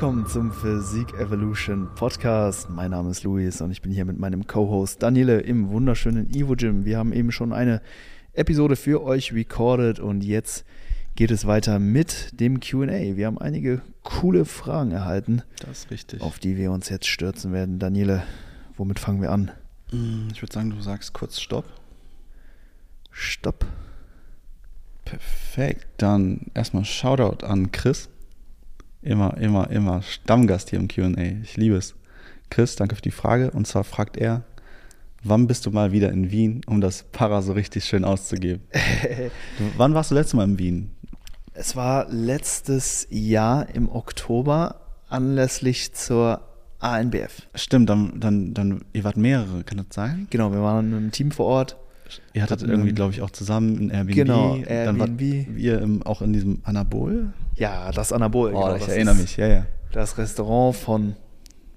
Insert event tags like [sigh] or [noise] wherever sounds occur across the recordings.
Willkommen zum Physik Evolution Podcast. Mein Name ist Luis und ich bin hier mit meinem Co-Host Daniele im wunderschönen Evo Gym. Wir haben eben schon eine Episode für euch recorded und jetzt geht es weiter mit dem QA. Wir haben einige coole Fragen erhalten. Das ist richtig. Auf die wir uns jetzt stürzen werden. Daniele, womit fangen wir an? Mm, ich würde sagen, du sagst kurz Stopp. Stopp. Perfekt. Dann erstmal Shoutout an Chris. Immer, immer, immer Stammgast hier im QA. Ich liebe es. Chris, danke für die Frage. Und zwar fragt er, wann bist du mal wieder in Wien, um das Para so richtig schön auszugeben? [laughs] du, wann warst du letztes Mal in Wien? Es war letztes Jahr im Oktober anlässlich zur ANBF. Stimmt, dann, dann, dann, ihr wart mehrere, kann das sein? Genau, wir waren im Team vor Ort. Ihr hattet irgendwie, glaube ich, auch zusammen ein Airbnb. Genau, Dann Airbnb. wart ihr im, auch in diesem Anabol? Ja, das Anabol. Oh, genau, ich das erinnere mich, ja, ja. Das Restaurant von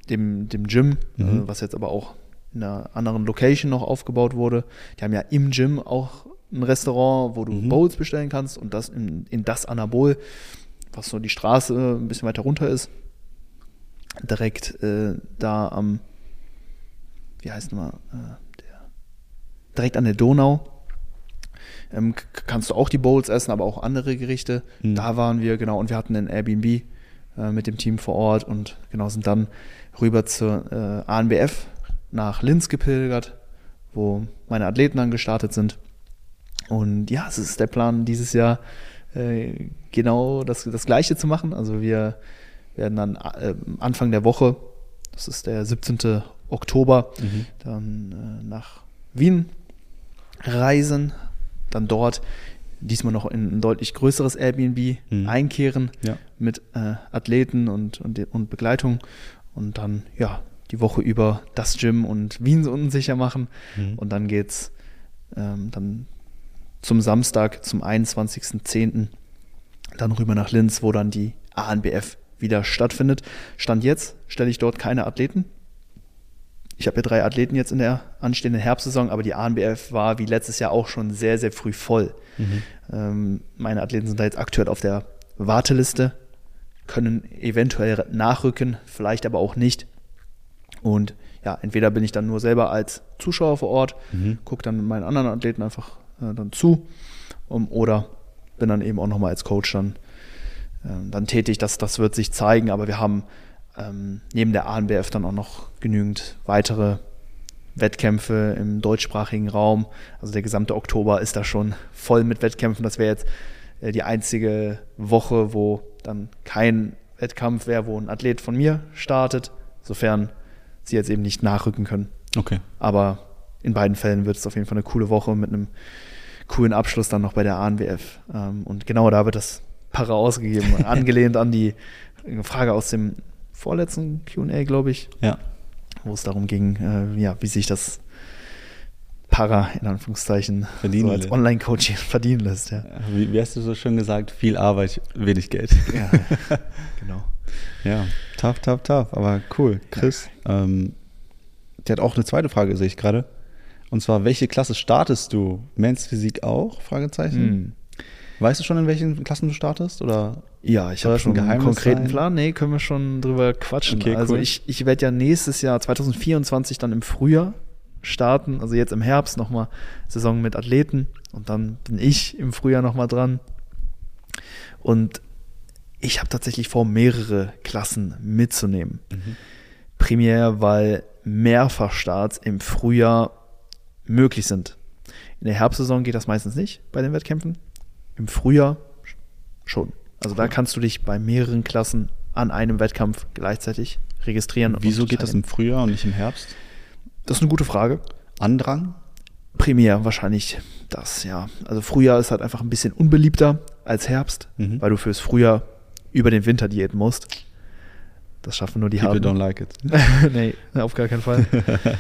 dem, dem Gym, Mhm. äh, was jetzt aber auch in einer anderen Location noch aufgebaut wurde. Die haben ja im Gym auch ein Restaurant, wo du Mhm. Bowls bestellen kannst und das in, in das Anabol, was so die Straße ein bisschen weiter runter ist. Direkt äh, da am, wie heißt nochmal, äh, der, direkt an der Donau. Ähm, kannst du auch die Bowls essen, aber auch andere Gerichte. Mhm. Da waren wir, genau, und wir hatten ein Airbnb äh, mit dem Team vor Ort und genau sind dann rüber zur äh, ANBF nach Linz gepilgert, wo meine Athleten dann gestartet sind. Und ja, es ist der Plan, dieses Jahr äh, genau das, das Gleiche zu machen. Also wir werden dann äh, Anfang der Woche, das ist der 17. Oktober, Mhm. dann äh, nach Wien reisen, dann dort diesmal noch in ein deutlich größeres Airbnb Mhm. einkehren Ja. mit äh, Athleten und, und, und Begleitung und dann ja die Woche über das Gym und Wien so unsicher machen Mhm. und dann geht's ähm, dann zum Samstag, zum 21.10. dann rüber nach Linz, wo dann die ANBF wieder stattfindet. Stand jetzt stelle ich dort keine Athleten. Ich habe ja drei Athleten jetzt in der anstehenden Herbstsaison, aber die ANBF war wie letztes Jahr auch schon sehr, sehr früh voll. Mhm. Ähm, meine Athleten sind da jetzt aktuell auf der Warteliste, können eventuell nachrücken, vielleicht aber auch nicht. Und ja, entweder bin ich dann nur selber als Zuschauer vor Ort, Mhm. gucke dann meinen anderen Athleten einfach äh, dann zu um, oder bin dann eben auch nochmal als Coach dann, ähm, dann tätig. Das, das wird sich zeigen, aber wir haben ähm, neben der ANBF dann auch noch genügend weitere Wettkämpfe im deutschsprachigen Raum. Also der gesamte Oktober ist da schon voll mit Wettkämpfen. Das wäre jetzt äh, die einzige Woche, wo dann kein Wettkampf wäre, wo ein Athlet von mir startet, sofern sie jetzt eben nicht nachrücken können. Okay. Aber in beiden Fällen wird es auf jeden Fall eine coole Woche mit einem coolen Abschluss dann noch bei der ANWF. Ähm, und genau da wird das Para ausgegeben, [laughs] angelehnt an die Frage aus dem vorletzten QA, glaube ich, Ja. wo es darum ging, äh, ja, wie sich das Para in Anführungszeichen Verdienen so als. Online-Coaching verdienen lässt. Ja, Wie, wie hast du so schön gesagt? Viel Arbeit, wenig Geld. ja [laughs] genau. Ja, tough, tough, tough. Aber cool. Chris, ähm, der hat auch eine zweite Frage, sehe ich gerade. Und zwar, welche Klasse startest du? Men's Physik auch? Fragezeichen. Hm. Weißt du schon, in welchen Klassen du startest? Oder? Ja, ich habe schon ein einen konkreten sein? Plan. Nee, können wir schon drüber quatschen. Okay, also cool. ich, ich werde ja nächstes Jahr 2024 dann im Frühjahr starten, also jetzt im Herbst nochmal Saison mit Athleten und dann bin ich im Frühjahr nochmal dran. Und ich habe tatsächlich vor, mehrere Klassen mitzunehmen. Primär, weil Mehrfachstarts im Frühjahr möglich sind. In der Herbstsaison geht das meistens nicht bei den Wettkämpfen. Im Frühjahr schon. Also da kannst du dich bei mehreren Klassen an einem Wettkampf gleichzeitig registrieren. Wieso geht das im. Frühjahr und nicht im Herbst? Das ist eine gute Frage. Andrang? Primär wahrscheinlich das, ja. Also Frühjahr ist halt einfach ein bisschen unbeliebter als Herbst, Mhm. weil du fürs Frühjahr über den Winter diäten musst. Das schaffen nur die People Harten. don't like it. [laughs] nee, auf gar keinen Fall.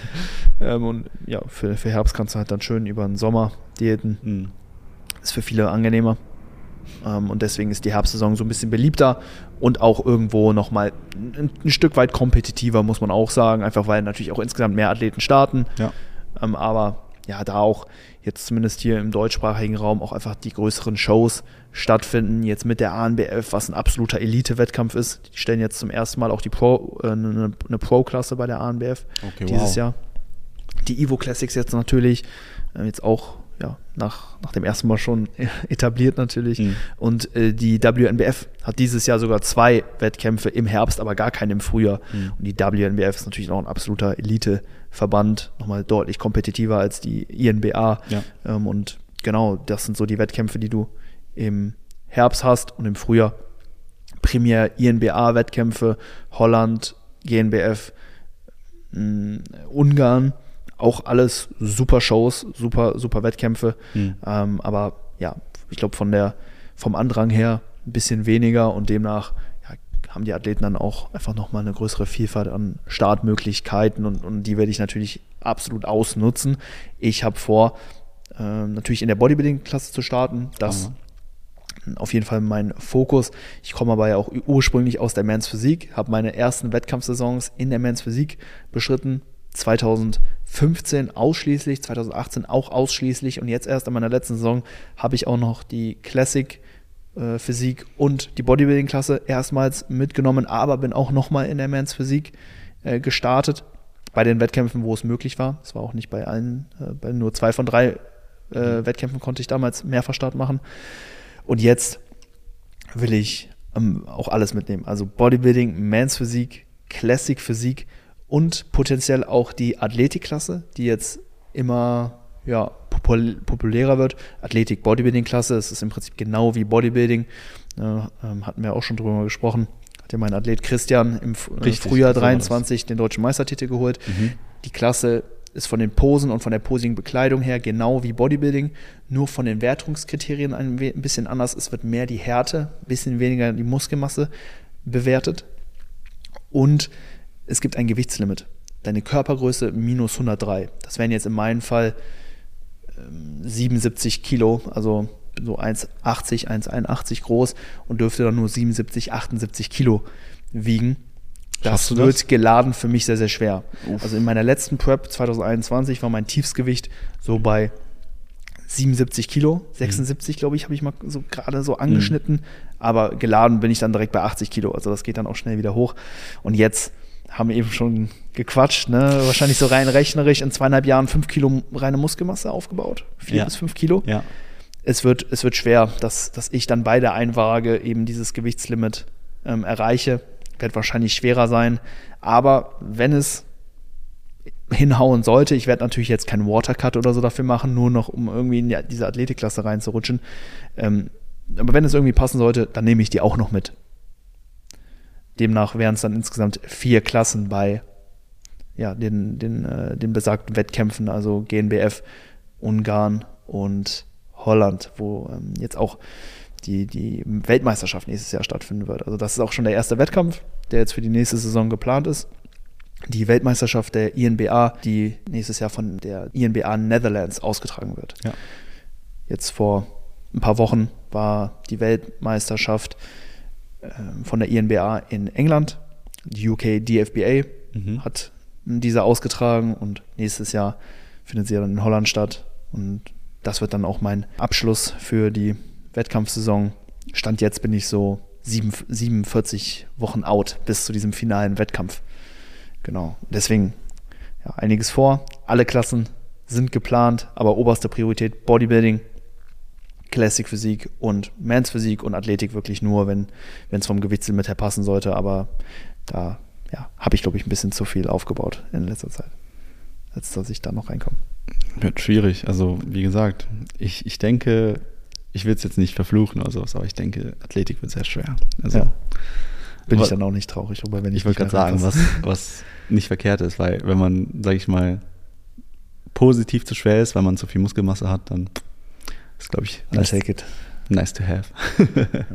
[laughs] ähm, und ja, für, für Herbst kannst du halt dann schön über den Sommer diäten. Mhm. Ist für viele angenehmer. Ähm, und deswegen ist die Herbstsaison so ein bisschen beliebter und auch irgendwo nochmal ein, ein Stück weit kompetitiver, muss man auch sagen. Einfach weil natürlich auch insgesamt mehr Athleten starten. Ja. Ähm, aber ja, da auch jetzt zumindest hier im deutschsprachigen Raum auch einfach die größeren Shows stattfinden. Jetzt mit der ANBF, was ein absoluter Elite-Wettkampf ist. Die stellen jetzt zum ersten Mal auch die Pro, äh, eine, eine Pro-Klasse bei der ANBF Okay, dieses wow. Jahr. Die Evo Classics jetzt natürlich, äh, jetzt auch ja, nach, nach dem ersten Mal schon [laughs] etabliert natürlich. Mhm. Und äh, die WNBF hat dieses Jahr sogar zwei Wettkämpfe im Herbst, aber gar keinen im Frühjahr. Mhm. Und die WNBF ist natürlich auch ein absoluter Elite-Verband, nochmal deutlich kompetitiver als die INBA. Ja. Ähm, und genau, das sind so die Wettkämpfe, die du im Herbst hast und im Frühjahr primär INBA-Wettkämpfe, Holland, GNBF, mh, Ungarn, auch alles super Shows, super, super Wettkämpfe. Mhm. Ähm, aber ja, ich glaube von der, vom Andrang her ein bisschen weniger und demnach ja, haben die Athleten dann auch einfach nochmal eine größere Vielfalt an Startmöglichkeiten und, und die werde ich natürlich absolut ausnutzen. Ich habe vor, ähm, natürlich in der Bodybuilding-Klasse zu starten. Das Mhm. auf jeden Fall mein Fokus. Ich komme aber ja auch ursprünglich aus der Men's Physik, habe meine ersten Wettkampfsaisons in der Men's Physik beschritten. 2015 ausschließlich, 2018 auch ausschließlich und jetzt erst in meiner letzten Saison habe ich auch noch die Classic äh, Physik und die Bodybuilding-Klasse erstmals mitgenommen, aber bin auch nochmal in der Men's Physik äh, gestartet. Bei den Wettkämpfen, wo es möglich war. Es war auch nicht bei allen, äh, bei nur zwei von drei äh, Wettkämpfen konnte ich damals Mehrfachstart machen. Und jetzt will ich ähm, auch alles mitnehmen. Also Bodybuilding, Mans Physik, Classic Physik und potenziell auch die Athletikklasse, die jetzt immer ja, popul populärer wird. Athletik, Bodybuilding-Klasse, es ist im Prinzip genau wie Bodybuilding. Äh, ähm, hatten wir auch schon drüber gesprochen. Hat ja mein Athlet Christian im äh, Richtig, Frühjahr so war das. 23 den deutschen Meistertitel geholt. Mhm. Die Klasse ist von den Posen und von der posigen Bekleidung her genau wie Bodybuilding, nur von den Wertungskriterien ein, we- ein bisschen anders. Es wird mehr die Härte, ein bisschen weniger die Muskelmasse bewertet. Und es gibt ein Gewichtslimit. Deine Körpergröße minus 103. Das wären jetzt in meinem Fall ähm, 77 Kilo, also so 1,80, 1,81 groß und dürfte dann nur 77, 78 Kilo wiegen. Das das? wird geladen für mich sehr, sehr schwer. Also in meiner letzten Prep 2021 war mein Tiefsgewicht so bei 77 Kilo, 76 glaube ich, habe ich mal so gerade so angeschnitten, aber geladen bin ich dann direkt bei 80 Kilo, also das geht dann auch schnell wieder hoch. Und jetzt haben wir eben schon gequatscht, ne? wahrscheinlich so rein rechnerisch in zweieinhalb Jahren fünf Kilo reine Muskelmasse aufgebaut, vier Ja. bis fünf Kilo. Ja. Es wird, es wird schwer, dass, dass ich dann bei der Einwaage eben dieses Gewichtslimit ähm, erreiche. Wird wahrscheinlich schwerer sein. Aber wenn es hinhauen sollte, ich werde natürlich jetzt keinen Watercut oder so dafür machen, nur noch um irgendwie in die- diese Athletikklasse reinzurutschen. Ähm, aber wenn es irgendwie passen sollte, dann nehme ich die auch noch mit. Demnach wären es dann insgesamt vier Klassen bei ja, den, den, äh, den besagten Wettkämpfen, also GNBF, Ungarn und Holland, wo ähm, jetzt auch die, die Weltmeisterschaft nächstes Jahr stattfinden wird. Also das ist auch schon der erste Wettkampf, der jetzt für die nächste Saison geplant ist. Die Weltmeisterschaft der INBA, die nächstes Jahr von der INBA Netherlands ausgetragen wird. Ja. Jetzt vor ein paar Wochen war die Weltmeisterschaft von der INBA in England. Die UK DFBA Mhm. hat diese ausgetragen und nächstes Jahr findet sie dann in Holland statt. Und das wird dann auch mein Abschluss für die Wettkampfsaison. Stand jetzt bin ich so sieben, 47 Wochen out bis zu diesem finalen Wettkampf. Genau. Deswegen ja, einiges vor. Alle Klassen sind geplant, aber oberste Priorität Bodybuilding, Classic Physik und Mans Physik und Athletik wirklich nur, wenn es vom Gewichtslimit her passen sollte. Aber da ja, habe ich, glaube ich, ein bisschen zu viel aufgebaut in letzter Zeit, als dass ich da noch reinkomme. Wird schwierig. Also, wie gesagt, ich, ich denke, ich will es jetzt nicht verfluchen oder sowas, aber ich denke, Athletik wird sehr schwer. Also, Ja. Bin ich dann auch nicht traurig drüber, wenn ich ich wollte gerade sagen, was, was nicht verkehrt ist, weil wenn man, sag ich mal, positiv zu schwer ist, weil man zu viel Muskelmasse hat, dann ist, glaube ich, I'll take it. nice to have. [laughs]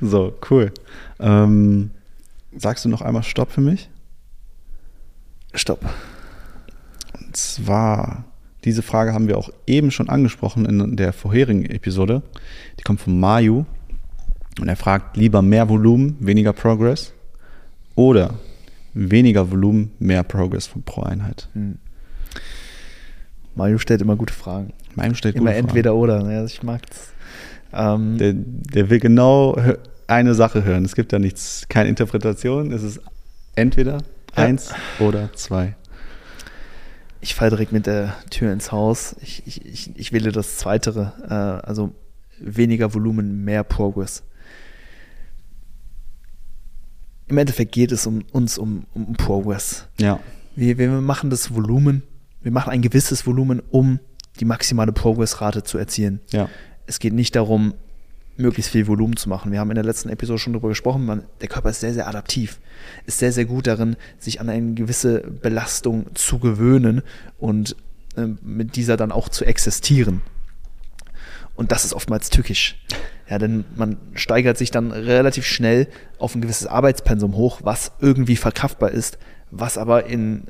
so, cool. Ähm, sagst du noch einmal Stopp für mich? Stopp. Und zwar, diese Frage haben wir auch eben schon angesprochen in der vorherigen Episode. Die kommt von Mayu. Und er fragt, lieber mehr Volumen, weniger Progress oder weniger Volumen, mehr Progress pro Einheit. Hm. Mario stellt immer gute Fragen. Mario stellt Immer gute Fragen. entweder oder. Ja, ich mag's. Ähm, Der, der will genau eine Sache hören. Es gibt da nichts, keine Interpretation. Es ist entweder Ja. eins oder zwei. ich falle direkt mit der Tür ins Haus. Ich, ich, ich, ich wähle das Zweitere. Äh, also weniger Volumen, mehr Progress. Im Endeffekt geht es um uns um, um Progress. Ja. Wir, wir machen das Volumen, wir machen ein gewisses Volumen, um die maximale Progressrate zu erzielen. Ja. Es geht nicht darum, möglichst viel Volumen zu machen. Wir haben in der letzten Episode schon darüber gesprochen, man, der Körper ist sehr, sehr adaptiv, ist sehr, sehr gut darin, sich an eine gewisse Belastung zu gewöhnen und ähm, mit dieser dann auch zu existieren. Und das ist oftmals tückisch. Ja, denn man steigert sich dann relativ schnell auf ein gewisses Arbeitspensum hoch, was irgendwie verkraftbar ist, was aber in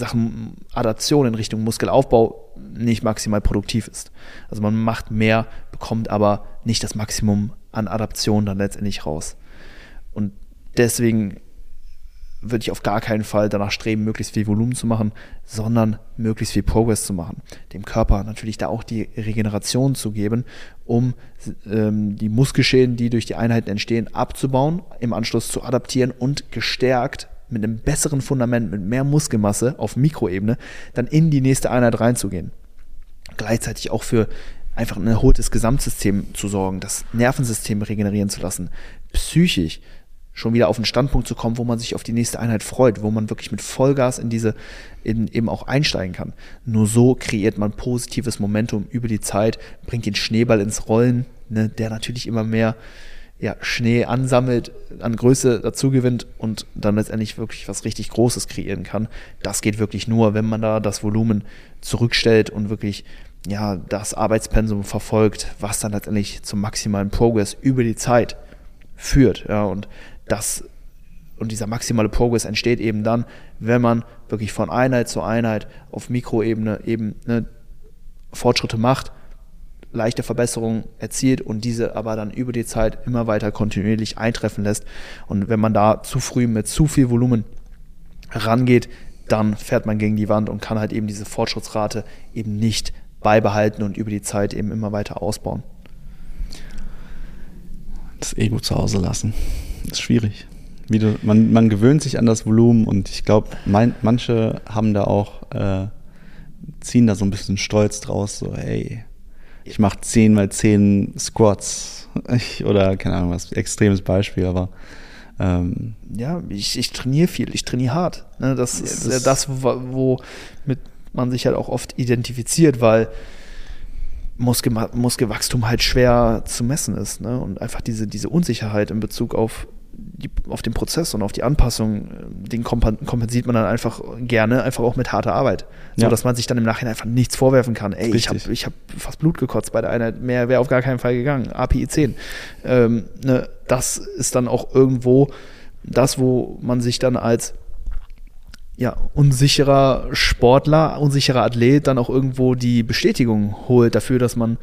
Sachen Adaption in Richtung Muskelaufbau nicht maximal produktiv ist. Also man macht mehr, bekommt aber nicht das Maximum an Adaption dann letztendlich raus. Und deswegen würde ich auf gar keinen Fall danach streben, möglichst viel Volumen zu machen, sondern möglichst viel Progress zu machen. Dem Körper natürlich da auch die Regeneration zu geben, um ähm, die Muskelschäden, die durch die Einheiten entstehen, abzubauen, im Anschluss zu adaptieren und gestärkt mit einem besseren Fundament, mit mehr Muskelmasse auf Mikroebene, dann in die nächste Einheit reinzugehen. Gleichzeitig auch für einfach ein erholtes Gesamtsystem zu sorgen, das Nervensystem regenerieren zu lassen, psychisch schon wieder auf einen Standpunkt zu kommen, wo man sich auf die nächste Einheit freut, wo man wirklich mit Vollgas in diese in, eben auch einsteigen kann. Nur so kreiert man positives Momentum über die Zeit, bringt den Schneeball ins Rollen, ne, der natürlich immer mehr ja, Schnee ansammelt, an Größe dazu gewinnt und dann letztendlich wirklich was richtig Großes kreieren kann. Das geht wirklich nur, wenn man da das Volumen zurückstellt und wirklich ja, das Arbeitspensum verfolgt, was dann letztendlich zum maximalen Progress über die Zeit führt. Ja, und das und dieser maximale Progress entsteht eben dann, wenn man wirklich von Einheit zu Einheit auf Mikroebene eben ne, Fortschritte macht, leichte Verbesserungen erzielt und diese aber dann über die Zeit immer weiter kontinuierlich eintreffen lässt. Und wenn man da zu früh mit zu viel Volumen rangeht, dann fährt man gegen die Wand und kann halt eben diese Fortschrittsrate eben nicht beibehalten und über die Zeit eben immer weiter ausbauen. Das Ego zu Hause lassen. Ist schwierig. Wie du, man, man gewöhnt sich an das Volumen und ich glaube, manche haben da auch, äh, ziehen da so ein bisschen Stolz draus, so, hey, ich mache 10 mal 10 Squats. Ich, oder keine Ahnung, was, extremes Beispiel, aber ähm, ja, ich, ich trainiere viel, ich trainiere hart. Ne, das ist das- ja das, wo, womit man sich halt auch oft identifiziert, weil Muskel, Muskelwachstum halt schwer zu messen ist. Ne? Und einfach diese, diese Unsicherheit in Bezug auf, die, auf den Prozess und auf die Anpassung, äh, den kompensiert man dann einfach gerne, einfach auch mit harter Arbeit. So Ja. dass man sich dann im Nachhinein einfach nichts vorwerfen kann. Ey, ich habe ich hab fast Blut gekotzt bei der Einheit, mehr wäre auf gar keinen Fall gegangen. API 10. Ähm, ne, das ist dann auch irgendwo das, wo man sich dann als ja, unsicherer Sportler, unsicherer Athlet dann auch irgendwo die Bestätigung holt dafür, dass man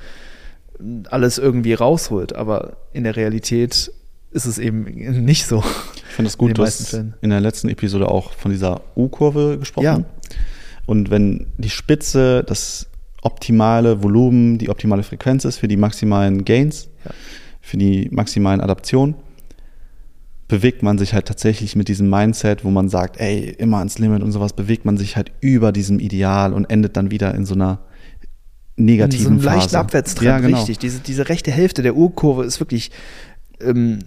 alles irgendwie rausholt. Aber in der Realität ist es eben nicht so. ich finde In gut, du hast Fällen. in der letzten Episode auch von dieser U-Kurve gesprochen. Ja. Und wenn die Spitze das optimale Volumen, die optimale Frequenz ist für die maximalen Gains, Ja. für die maximalen Adaptionen, bewegt man sich halt tatsächlich mit diesem Mindset, wo man sagt, ey, immer ans Limit und sowas, bewegt man sich halt über diesem Ideal und endet dann wieder in so einer negativen so einen leichten Phase. Abwärtstrend, ja, genau. richtig. Diese, diese rechte Hälfte der Urkurve ist wirklich ähm,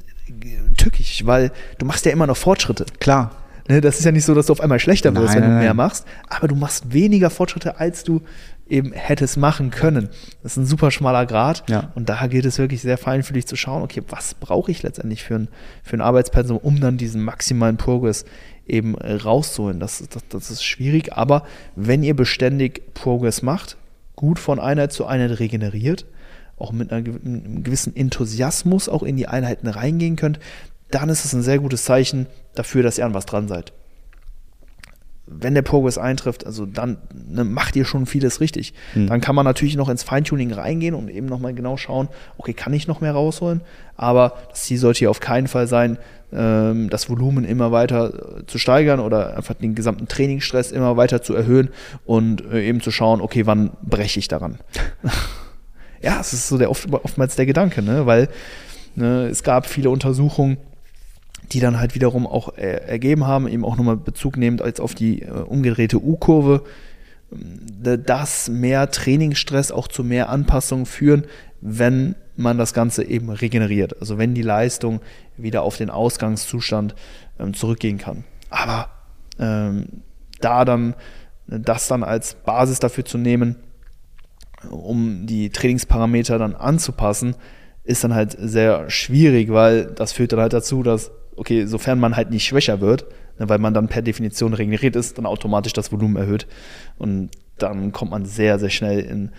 tückisch, weil du machst ja immer noch Fortschritte. Klar, Ne, das ist ja nicht so, dass du auf einmal schlechter wirst, Nein, wenn du mehr nein. machst, aber du machst weniger Fortschritte, als du eben hättest machen können. Das ist ein super schmaler Grad Ja. und daher gilt es wirklich sehr feinfühlig zu schauen, okay, was brauche ich letztendlich für ein, für ein Arbeitspensum, um dann diesen maximalen Progress eben rauszuholen. Das, das, das ist schwierig, aber wenn ihr beständig Progress macht, gut von Einheit zu Einheit regeneriert, auch mit einem gewissen Enthusiasmus auch in die Einheiten reingehen könnt, dann ist es ein sehr gutes Zeichen dafür, dass ihr an was dran seid. wenn der Progress eintrifft, also dann ne, macht ihr schon vieles richtig. Mhm. Dann kann man natürlich noch ins Feintuning reingehen und eben nochmal genau schauen, okay, kann ich noch mehr rausholen? Aber das Ziel sollte hier auf keinen Fall sein, ähm, das Volumen immer weiter äh, zu steigern oder einfach den gesamten Trainingsstress immer weiter zu erhöhen und äh, eben zu schauen, okay, wann breche ich daran? [laughs] ja, es ist so der oft, oftmals der Gedanke, ne? weil ne, es gab viele Untersuchungen, die dann halt wiederum auch äh, ergeben haben, eben auch nochmal Bezug nehmend als auf die äh, umgedrehte U-Kurve, äh, dass mehr Trainingsstress auch zu mehr Anpassungen führen, wenn man das Ganze eben regeneriert. Also wenn die Leistung wieder auf den Ausgangszustand ähm, zurückgehen kann. Aber ähm, da dann das dann als Basis dafür zu nehmen, um die Trainingsparameter dann anzupassen, ist dann halt sehr schwierig, weil das führt dann halt dazu, dass okay, sofern man halt nicht schwächer wird, ne, weil man dann per Definition regeneriert ist, dann automatisch das Volumen erhöht. Und dann kommt man sehr, sehr schnell in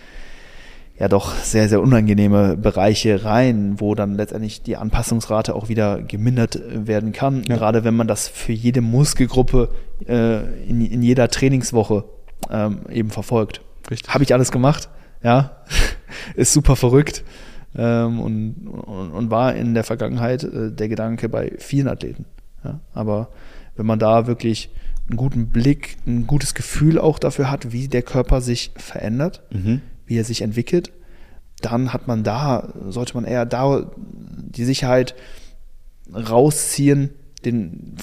ja doch sehr, sehr unangenehme Bereiche rein, wo dann letztendlich die Anpassungsrate auch wieder gemindert werden kann. Ja. Gerade wenn man das für jede Muskelgruppe äh, in, in jeder Trainingswoche ähm, eben verfolgt. Habe ich alles gemacht, ja. [laughs] Ist super verrückt ähm, und, und, und, war in der Vergangenheit äh, der Gedanke bei vielen Athleten. Ja? Aber wenn man da wirklich einen guten Blick, ein gutes Gefühl auch dafür hat, wie der Körper sich verändert, mhm. wie er sich entwickelt, dann hat man da, sollte man eher da die Sicherheit rausziehen, den,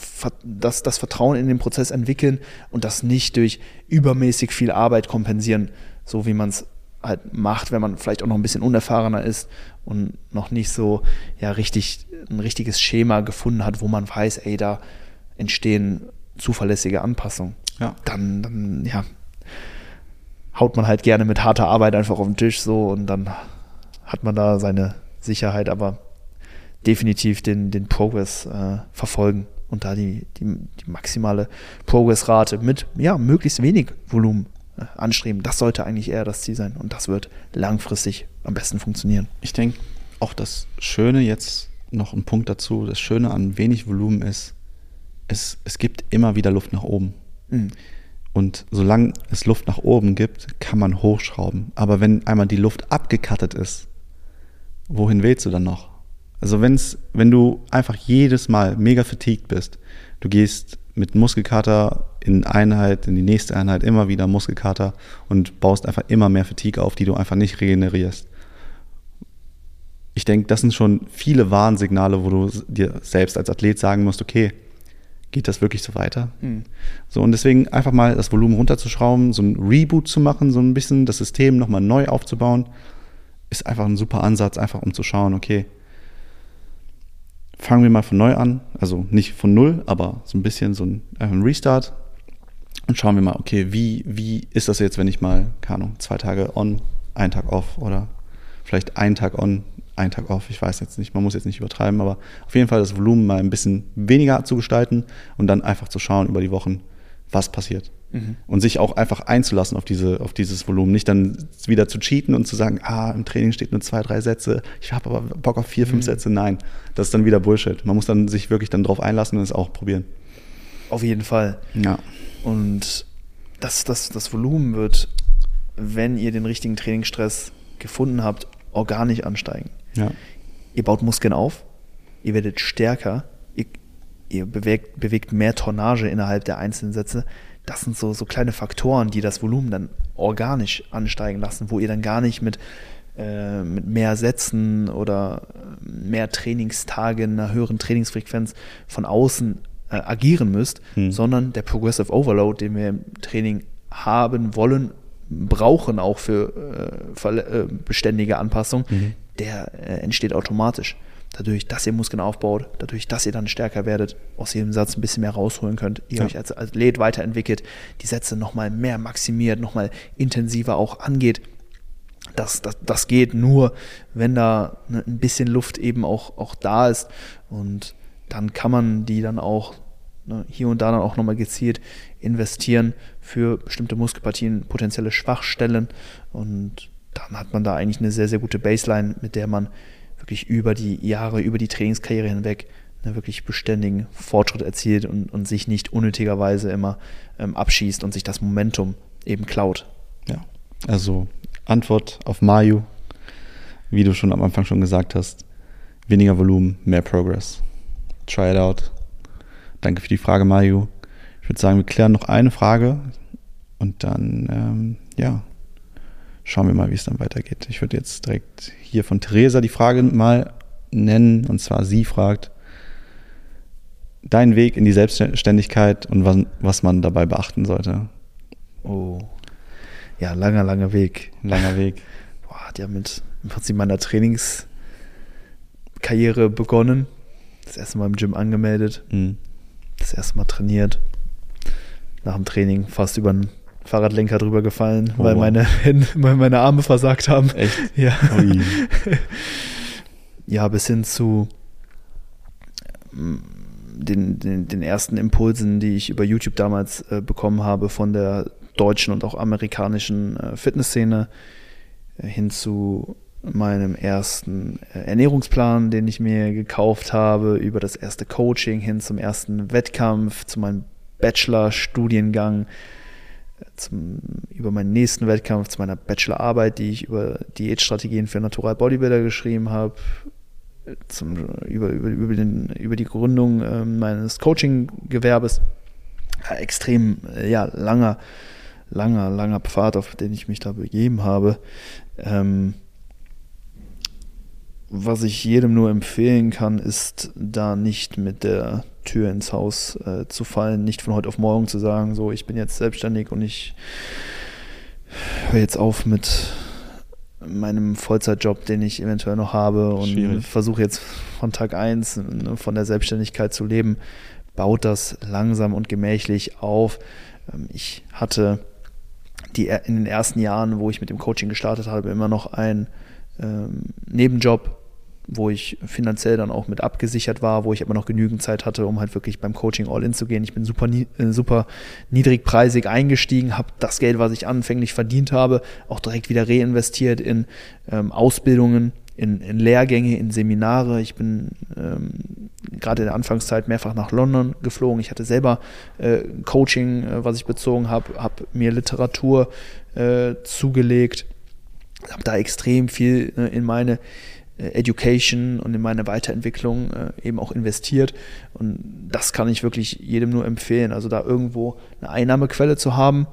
das, das Vertrauen in den Prozess entwickeln und das nicht durch übermäßig viel Arbeit kompensieren, so wie man es halt macht, wenn man vielleicht auch noch ein bisschen unerfahrener ist und noch nicht so ja richtig ein richtiges Schema gefunden hat, wo man weiß, ey, da entstehen zuverlässige Anpassungen. Ja. Dann, dann ja, haut man halt gerne mit harter Arbeit einfach auf den Tisch so und dann hat man da seine Sicherheit, aber definitiv den, den Progress äh, verfolgen und da die, die, die maximale Progressrate mit ja, möglichst wenig Volumen anstreben. Das sollte eigentlich eher das Ziel sein und das wird langfristig am besten funktionieren. Ich denke, auch das Schöne jetzt noch ein Punkt dazu, das Schöne an wenig Volumen ist, es, es gibt immer wieder Luft nach oben. Mhm. Und solange es Luft nach oben gibt, kann man hochschrauben. Aber wenn einmal die Luft abgekattet ist, wohin willst du dann noch? Also wenn's, wenn du einfach jedes Mal mega fatigued bist, du gehst mit Muskelkater in Einheit, in die nächste Einheit immer wieder Muskelkater und baust einfach immer mehr Fatigue auf, die du einfach nicht regenerierst. Ich denke, das sind schon viele Warnsignale, wo du dir selbst als Athlet sagen musst, okay, geht das wirklich so weiter? Mhm. So, und deswegen einfach mal das Volumen runterzuschrauben, so ein Reboot zu machen, so ein bisschen das System nochmal neu aufzubauen, ist einfach ein super Ansatz, einfach um zu schauen, okay, fangen wir mal von neu an, also nicht von null, aber so ein bisschen so ein, äh, ein Restart. Und schauen wir mal, okay, wie, wie ist das jetzt, wenn ich mal, keine Ahnung, zwei Tage on, einen Tag off oder vielleicht einen Tag on, einen Tag off, ich weiß jetzt nicht, man muss jetzt nicht übertreiben, aber auf jeden Fall das Volumen mal ein bisschen weniger zu gestalten und dann einfach zu schauen über die Wochen, was passiert. Mhm. Und sich auch einfach einzulassen auf, diese, auf dieses Volumen. Nicht dann wieder zu cheaten und zu sagen, ah, im Training steht nur zwei, drei Sätze, ich habe aber Bock auf vier, fünf mhm. Sätze. Nein, das ist dann wieder Bullshit. Man muss dann sich wirklich dann drauf einlassen und es auch probieren. Auf jeden Fall. Ja. Und das, das, das Volumen wird, wenn ihr den richtigen Trainingsstress gefunden habt, organisch ansteigen. Ja. Ihr baut Muskeln auf, ihr werdet stärker, ihr, ihr bewegt, bewegt mehr Tonnage innerhalb der einzelnen Sätze das sind so, so kleine Faktoren, die das Volumen dann organisch ansteigen lassen, wo ihr dann gar nicht mit, äh, mit mehr Sätzen oder äh, mehr Trainingstagen, einer höheren Trainingsfrequenz von außen äh, agieren müsst, hm. sondern der Progressive Overload, den wir im Training haben wollen, brauchen auch für äh, äh beständige Anpassung, mhm. der äh, entsteht automatisch dadurch, dass ihr Muskeln aufbaut, dadurch, dass ihr dann stärker werdet, aus jedem Satz ein bisschen mehr rausholen könnt, ihr ja. euch als Athlet weiterentwickelt, die Sätze nochmal mehr maximiert, nochmal intensiver auch angeht. Das, das, das geht nur, wenn da ne, ein bisschen Luft eben auch, auch da ist. Und dann kann man die dann auch ne, hier und da dann auch nochmal gezielt investieren für bestimmte Muskelpartien, potenzielle Schwachstellen. Und dann hat man da eigentlich eine sehr, sehr gute Baseline, mit der man wirklich über die Jahre, über die Trainingskarriere hinweg ne, wirklich beständigen Fortschritt erzielt und, und sich nicht unnötigerweise immer ähm, abschießt und sich das Momentum eben klaut. Ja, also Antwort auf Mayu, wie du schon am Anfang schon gesagt hast, weniger Volumen, mehr Progress. Try it out. Danke für die Frage, Mayu. Ich würde sagen, wir klären noch eine Frage und dann, ähm, ja, schauen wir mal, wie es dann weitergeht. Ich würde jetzt direkt hier von Theresa die Frage mal nennen. Und zwar sie fragt, dein Weg in die Selbstständigkeit und was, was man dabei beachten sollte. Oh, ja, langer, langer Weg. Langer Weg. [laughs] Boah, hat ja mit im Prinzip meiner Trainingskarriere begonnen. Das erste Mal im Gym angemeldet. Mhm. Das erste Mal trainiert. Nach dem Training fast über einen Fahrradlenker drüber gefallen, oh, weil, meine [laughs] Hände, weil meine Arme versagt haben. Echt? [laughs] Ja. ja, bis hin zu mm, den, den, den, ersten Impulsen, die ich über YouTube damals äh, bekommen habe von der deutschen und auch amerikanischen äh, Fitnessszene, äh, hin zu meinem ersten äh, Ernährungsplan, den ich mir gekauft habe, über das erste Coaching hin zum ersten Wettkampf, zu meinem Bachelor-Studiengang zum, über meinen nächsten Wettkampf, zu meiner Bachelorarbeit, die ich über Diätstrategien für Natural Bodybuilder geschrieben habe, zum, über, über, über, den, über die Gründung äh, meines Coaching-Gewerbes. Ja, extrem äh, ja, langer, langer, langer Pfad, auf den ich mich da begeben habe. Ähm, was ich jedem nur empfehlen kann, ist da nicht mit der Tür ins Haus äh, zu fallen, nicht von heute auf morgen zu sagen, so ich bin jetzt selbstständig und ich höre jetzt auf mit meinem Vollzeitjob, den ich eventuell noch habe und versuche jetzt von Tag 1 ne, von der Selbstständigkeit zu leben, baut das langsam und gemächlich auf. Ähm, ich hatte die in den ersten Jahren, wo ich mit dem Coaching gestartet habe, immer noch einen ähm, Nebenjob, wo ich finanziell dann auch mit abgesichert war, wo ich aber noch genügend Zeit hatte, um halt wirklich beim Coaching all in zu gehen. Ich bin super, äh, super niedrigpreisig eingestiegen, habe das Geld, was ich anfänglich verdient habe, auch direkt wieder reinvestiert in ähm, Ausbildungen, in, in, Lehrgänge, in Seminare. Ich bin ähm, gerade in der Anfangszeit mehrfach nach London geflogen. Ich hatte selber äh, Coaching, äh, was ich bezogen habe, habe mir Literatur äh, zugelegt, habe da extrem viel äh, in meine Education und in meine Weiterentwicklung äh, eben auch investiert. Und das kann ich wirklich jedem nur empfehlen. Also da irgendwo eine Einnahmequelle zu haben,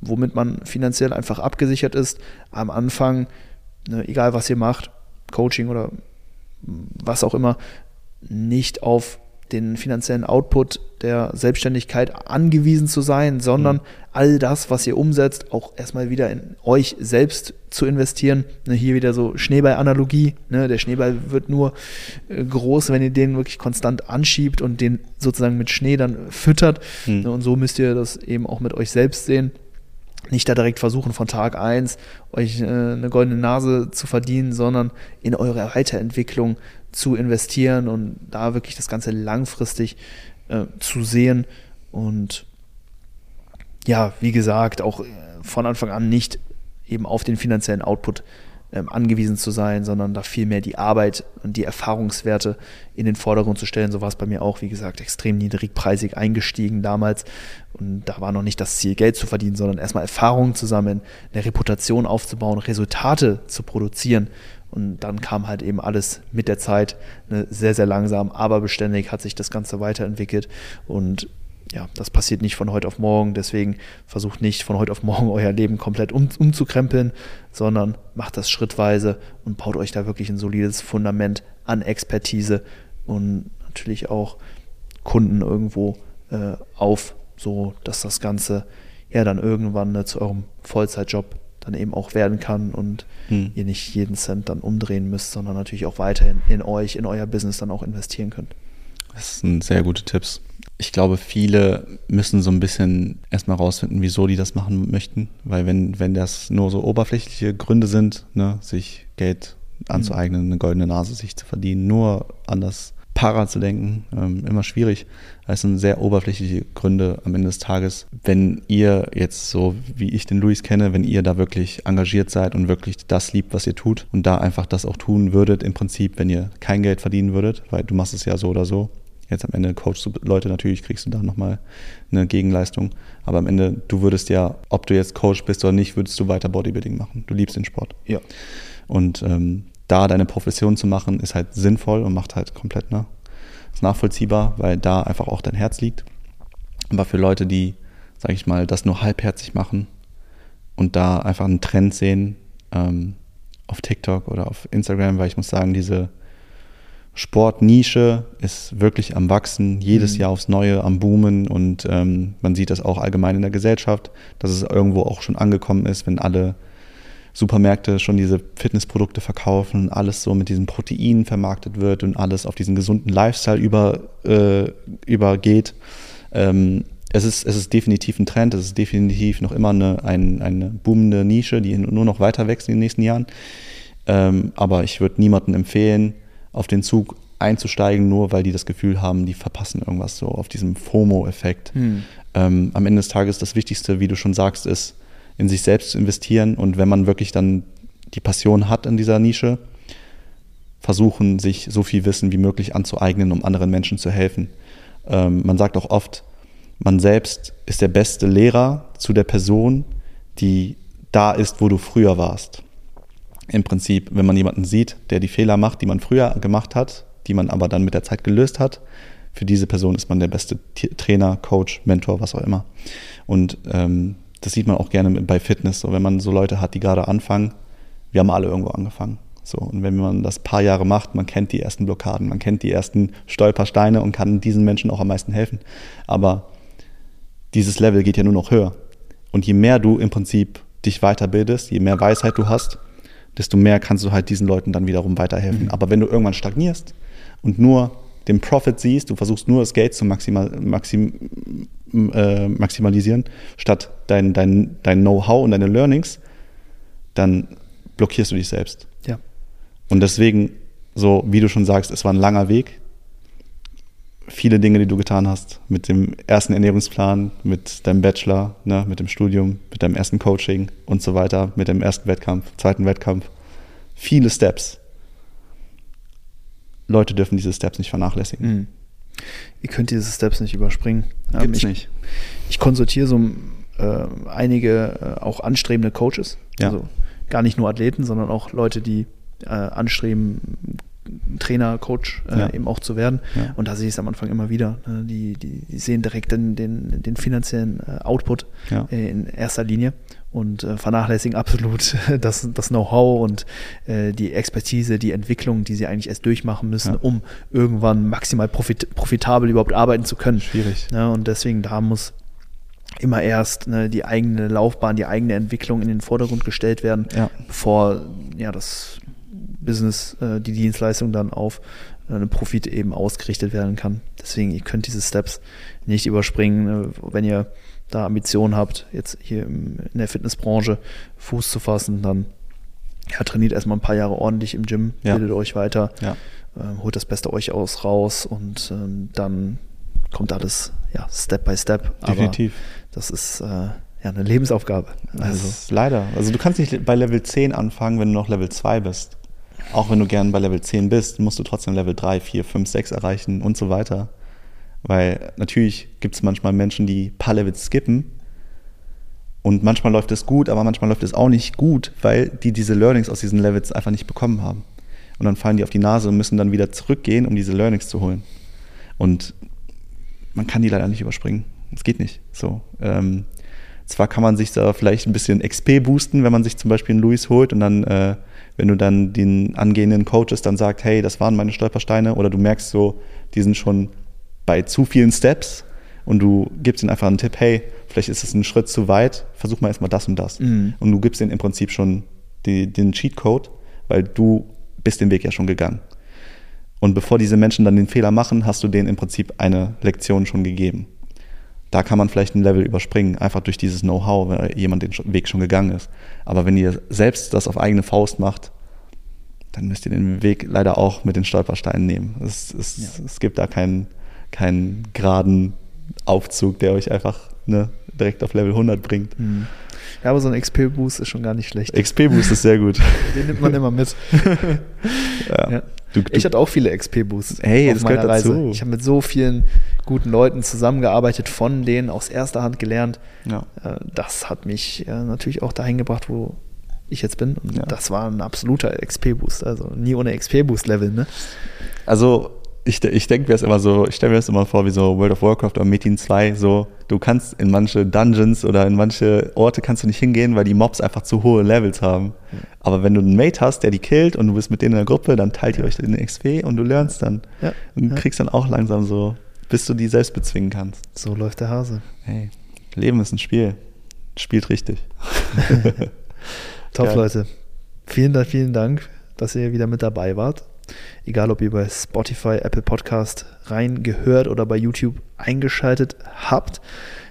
womit man finanziell einfach abgesichert ist. Am Anfang, ne, egal was ihr macht, Coaching oder was auch immer, nicht auf den finanziellen Output der Selbstständigkeit angewiesen zu sein, sondern mhm. all das, was ihr umsetzt, auch erstmal wieder in euch selbst zu investieren. Ne, hier wieder so Schneeball-Analogie. Ne, der Schneeball wird nur äh, groß, wenn ihr den wirklich konstant anschiebt und den sozusagen mit Schnee dann füttert. Mhm. Ne, und so müsst ihr das eben auch mit euch selbst sehen nicht da direkt versuchen, von Tag 1 euch äh, eine goldene Nase zu verdienen, sondern in eure Weiterentwicklung zu investieren und da wirklich das Ganze langfristig äh, zu sehen. Und ja, wie gesagt, auch äh, von Anfang an nicht eben auf den finanziellen Output ähm, angewiesen zu sein, sondern da viel mehr die Arbeit und die Erfahrungswerte in den Vordergrund zu stellen. So war es bei mir auch, wie gesagt, extrem niedrigpreisig eingestiegen damals. Und da war noch nicht das Ziel, Geld zu verdienen, sondern erstmal Erfahrungen zu sammeln, eine Reputation aufzubauen, Resultate zu produzieren. Und dann kam halt eben alles mit der Zeit, ne, sehr, sehr langsam, aber beständig hat sich das Ganze weiterentwickelt. Und ja, das passiert nicht von heute auf morgen. Deswegen versucht nicht von heute auf morgen [laughs] euer Leben komplett um, umzukrempeln, sondern macht das schrittweise und baut euch da wirklich ein solides Fundament an Expertise und natürlich auch Kunden irgendwo äh, auf, so dass das Ganze ja dann irgendwann ne, zu eurem Vollzeitjob dann eben auch werden kann und hm. ihr nicht jeden Cent dann umdrehen müsst, sondern natürlich auch weiterhin in euch, in euer Business dann auch investieren könnt. Das sind sehr gute Tipps. Ich glaube, viele müssen so ein bisschen erstmal rausfinden, wieso die das machen möchten, weil wenn, wenn das nur so oberflächliche Gründe sind, ne, sich Geld anzueignen, eine goldene Nase sich zu verdienen, nur an das para zu denken, ähm, immer schwierig. Das sind sehr oberflächliche Gründe am Ende des Tages. Wenn ihr jetzt so, wie ich den Luis kenne, wenn ihr da wirklich engagiert seid und wirklich das liebt, was ihr tut und da einfach das auch tun würdet, im Prinzip, wenn ihr kein Geld verdienen würdet, weil du machst es ja so oder so. Jetzt am Ende coachst du Leute, natürlich kriegst du da nochmal eine Gegenleistung. Aber am Ende, du würdest ja, ob du jetzt Coach bist oder nicht, würdest du weiter Bodybuilding machen. Du liebst den Sport. Ja. Und ähm, da deine Profession zu machen, ist halt sinnvoll und macht halt komplett, ne? Ist nachvollziehbar, weil da einfach auch dein Herz liegt. Aber für Leute, die, sage ich mal, das nur halbherzig machen und da einfach einen Trend sehen ähm, auf TikTok oder auf Instagram, weil ich muss sagen, diese Sportnische ist wirklich am Wachsen, jedes mhm. Jahr aufs Neue am Boomen und ähm, man sieht das auch allgemein in der Gesellschaft, dass es irgendwo auch schon angekommen ist, wenn alle Supermärkte schon diese Fitnessprodukte verkaufen, alles so mit diesen Proteinen vermarktet wird und alles auf diesen gesunden Lifestyle über, äh, übergeht. Ähm, es, ist, es ist definitiv ein Trend, es ist definitiv noch immer eine, ein, eine boomende Nische, die nur noch weiter wächst in den nächsten Jahren. Ähm, aber ich würde niemandem empfehlen, auf den Zug einzusteigen, nur weil die das Gefühl haben, die verpassen irgendwas so auf diesem FOMO-Effekt. Hm. Ähm, am Ende des Tages das Wichtigste, wie du schon sagst, ist, in sich selbst zu investieren und wenn man wirklich dann die Passion hat in dieser Nische, versuchen, sich so viel Wissen wie möglich anzueignen, um anderen Menschen zu helfen. Ähm, man sagt auch oft, man selbst ist der beste Lehrer zu der Person, die da ist, wo du früher warst. Im Prinzip, wenn man jemanden sieht, der die Fehler macht, die man früher gemacht hat, die man aber dann mit der Zeit gelöst hat, für diese Person ist man der beste Trainer, Coach, Mentor, was auch immer. Und ähm, das sieht man auch gerne bei Fitness, so wenn man so Leute hat, die gerade anfangen. Wir haben alle irgendwo angefangen. So, und wenn man das paar Jahre macht, man kennt die ersten Blockaden, man kennt die ersten Stolpersteine und kann diesen Menschen auch am meisten helfen. Aber dieses Level geht ja nur noch höher. Und je mehr du im Prinzip dich weiterbildest, je mehr Weisheit du hast, desto mehr kannst du halt diesen Leuten dann wiederum weiterhelfen. Mhm. Aber wenn du irgendwann stagnierst und nur den Profit siehst, du versuchst nur das Geld zu maximal, maxim, äh, maximalisieren, statt dein, dein, dein Know-how und deine Learnings, dann blockierst du dich selbst. Ja. Und deswegen, so wie du schon sagst, es war ein langer Weg. Viele Dinge, die du getan hast, mit dem ersten Ernährungsplan, mit deinem Bachelor, ne, mit dem Studium, mit deinem ersten Coaching und so weiter, mit dem ersten Wettkampf, zweiten Wettkampf. Viele Steps. Leute dürfen diese Steps nicht vernachlässigen. Mhm. Ihr könnt diese Steps nicht überspringen. Gibt's ich, nicht. Ich konsultiere so äh, einige äh, auch anstrebende Coaches. Ja. Also gar nicht nur Athleten, sondern auch Leute, die äh, anstreben, Trainer, Coach äh, ja. eben auch zu werden. Ja. Und da sehe ich es am Anfang immer wieder. Ne? Die, die, die, sehen direkt den, den, den finanziellen äh, Output ja. äh, in erster Linie und äh, vernachlässigen absolut [laughs] das, das Know-how und äh, die Expertise, die Entwicklung, die sie eigentlich erst durchmachen müssen, um irgendwann maximal profit profitabel überhaupt arbeiten zu können. Schwierig. Ja, und deswegen da muss immer erst ne, die eigene Laufbahn, die eigene Entwicklung in den Vordergrund gestellt werden, ja. bevor ja das Business, äh, die Dienstleistung dann auf äh, einen Profit eben ausgerichtet werden kann. Deswegen, ihr könnt diese Steps nicht überspringen, ne, wenn ihr da Ambitionen habt, jetzt hier in der Fitnessbranche Fuß zu fassen, dann ja, trainiert erstmal ein paar Jahre ordentlich im Gym, ja. bildet euch weiter, ja. ähm, holt das Beste euch aus raus und ähm, dann kommt alles ja, Step by Step. Definitiv. Aber das ist äh, ja eine Lebensaufgabe. Also. leider. Also du kannst nicht bei Level 10 anfangen, wenn du noch Level 2 bist. Auch wenn du gern bei Level 10 bist, musst du trotzdem Level 3, 4, 5, 6 erreichen und so weiter. Weil natürlich gibt es manchmal Menschen, die ein paar Levels skippen. Und manchmal läuft es gut, aber manchmal läuft es auch nicht gut, weil die diese Learnings aus diesen Levels einfach nicht bekommen haben. Und dann fallen die auf die Nase und müssen dann wieder zurückgehen, um diese Learnings zu holen. Und man kann die leider nicht überspringen. Es geht nicht. So. Ähm, zwar kann man sich da vielleicht ein bisschen XP boosten, wenn man sich zum Beispiel einen Luis holt und dann, äh, wenn du dann den angehenden Coaches dann sagst, hey, das waren meine Stolpersteine, oder du merkst so, die sind schon bei zu vielen Steps und du gibst ihnen einfach einen Tipp, hey, vielleicht ist es ein Schritt zu weit, versuch mal erstmal das und das. Mhm. Und du gibst ihnen im Prinzip schon die, den Cheatcode, weil du bist den Weg ja schon gegangen. Und bevor diese Menschen dann den Fehler machen, hast du denen im Prinzip eine Lektion schon gegeben. Da kann man vielleicht ein Level überspringen, einfach durch dieses Know-how, wenn jemand den Weg schon gegangen ist. Aber wenn ihr selbst das auf eigene Faust macht, dann müsst ihr den Weg leider auch mit den Stolpersteinen nehmen. Es, es, Ja. es gibt da keinen, keinen geraden Aufzug, der euch einfach ne, direkt auf Level 100 bringt. Mhm. Ja, aber so ein XP-Boost ist schon gar nicht schlecht. XP-Boost ist sehr gut. [laughs] Den nimmt man immer mit. [laughs] ja. Ja. Du, du, Ich hatte auch viele XP-Boosts Hey, auf das gehört Reise. dazu. Ich habe mit so vielen guten Leuten zusammengearbeitet, von denen aus erster Hand gelernt. ja. Äh, Das hat mich äh, natürlich auch dahin gebracht, wo ich jetzt bin. Und Ja. das war ein absoluter XP-Boost. Also nie ohne XP-Boost-Level, ne? Also ich, ich denke mir das immer so, ich stelle mir das immer vor wie so World of Warcraft oder Metin 2, so du kannst in manche Dungeons oder in manche Orte kannst du nicht hingehen, weil die Mobs einfach zu hohe Levels haben. Aber wenn du einen Mate hast, der die killt und du bist mit denen in der Gruppe, dann teilt ihr euch den XP und du lernst dann. Ja. Und Ja. kriegst dann auch langsam so, bis du die selbst bezwingen kannst. So läuft der Hase. Hey, Leben ist ein Spiel. Spielt richtig. [laughs] Top, Geil. Leute. Vielen, Dank- vielen Dank, dass ihr wieder mit dabei wart. Egal, ob ihr bei Spotify, Apple Podcast reingehört oder bei YouTube eingeschaltet habt.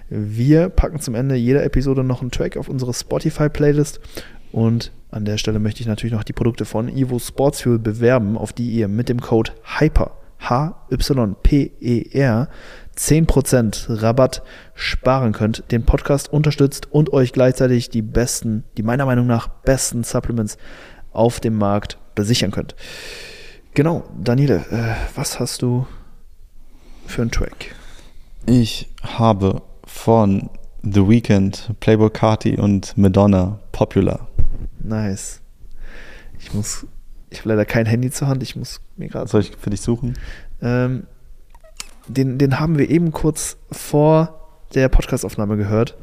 Wir packen zum Ende jeder Episode noch einen Track auf unsere Spotify-Playlist. Und an der Stelle möchte ich natürlich noch die Produkte von Evo Sports Fuel bewerben, auf die ihr mit dem Code HYPER, H-Y-P-E-R, 10% Rabatt sparen könnt, den Podcast unterstützt und euch gleichzeitig die besten, die meiner Meinung nach besten Supplements auf dem Markt besichern könnt. Genau, Daniele, äh, was hast du für einen Track? Ich habe von The Weeknd, Playboy Carti und Madonna Popular. Nice. Ich muss, ich habe leider kein Handy zur Hand, ich muss mir gerade Soll ich für dich suchen? Ähm, den, den haben wir eben kurz vor der Podcastaufnahme gehört.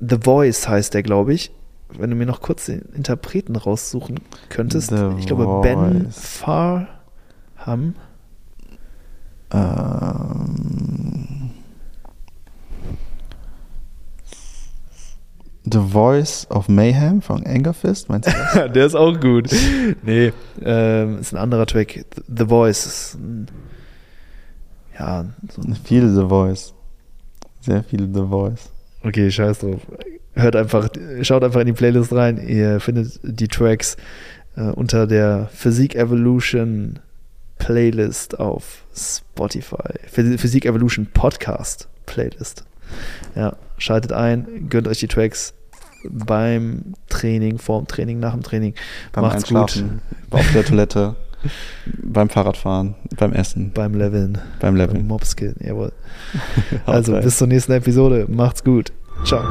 The Voice heißt der, glaube ich. Wenn du mir noch kurz den Interpreten raussuchen könntest. The ich glaube, Ben Voice. Farham. Ähm, The Voice of Mayhem von Angerfist, meinst du das? [laughs] der ist auch gut. Nee, ähm, ist ein anderer Track. The Voice ist ein, ja, so ein viel The Voice. Sehr viel The Voice. Okay, scheiß drauf. Hört einfach, schaut einfach in die Playlist rein. Ihr findet die Tracks äh, unter der Physik Evolution Playlist auf Spotify. Phys- Physik Evolution Podcast Playlist. Ja, schaltet ein, gönnt euch die Tracks beim Training, vorm Training, nach dem Training. Beim Macht's Einschlafen, auf der Toilette, beim Fahrradfahren, beim Essen, Beim Leveln, beim beim Leveln. Mobskillen, jawohl. [laughs] Also bis zur nächsten Episode. Macht's gut. Ciao.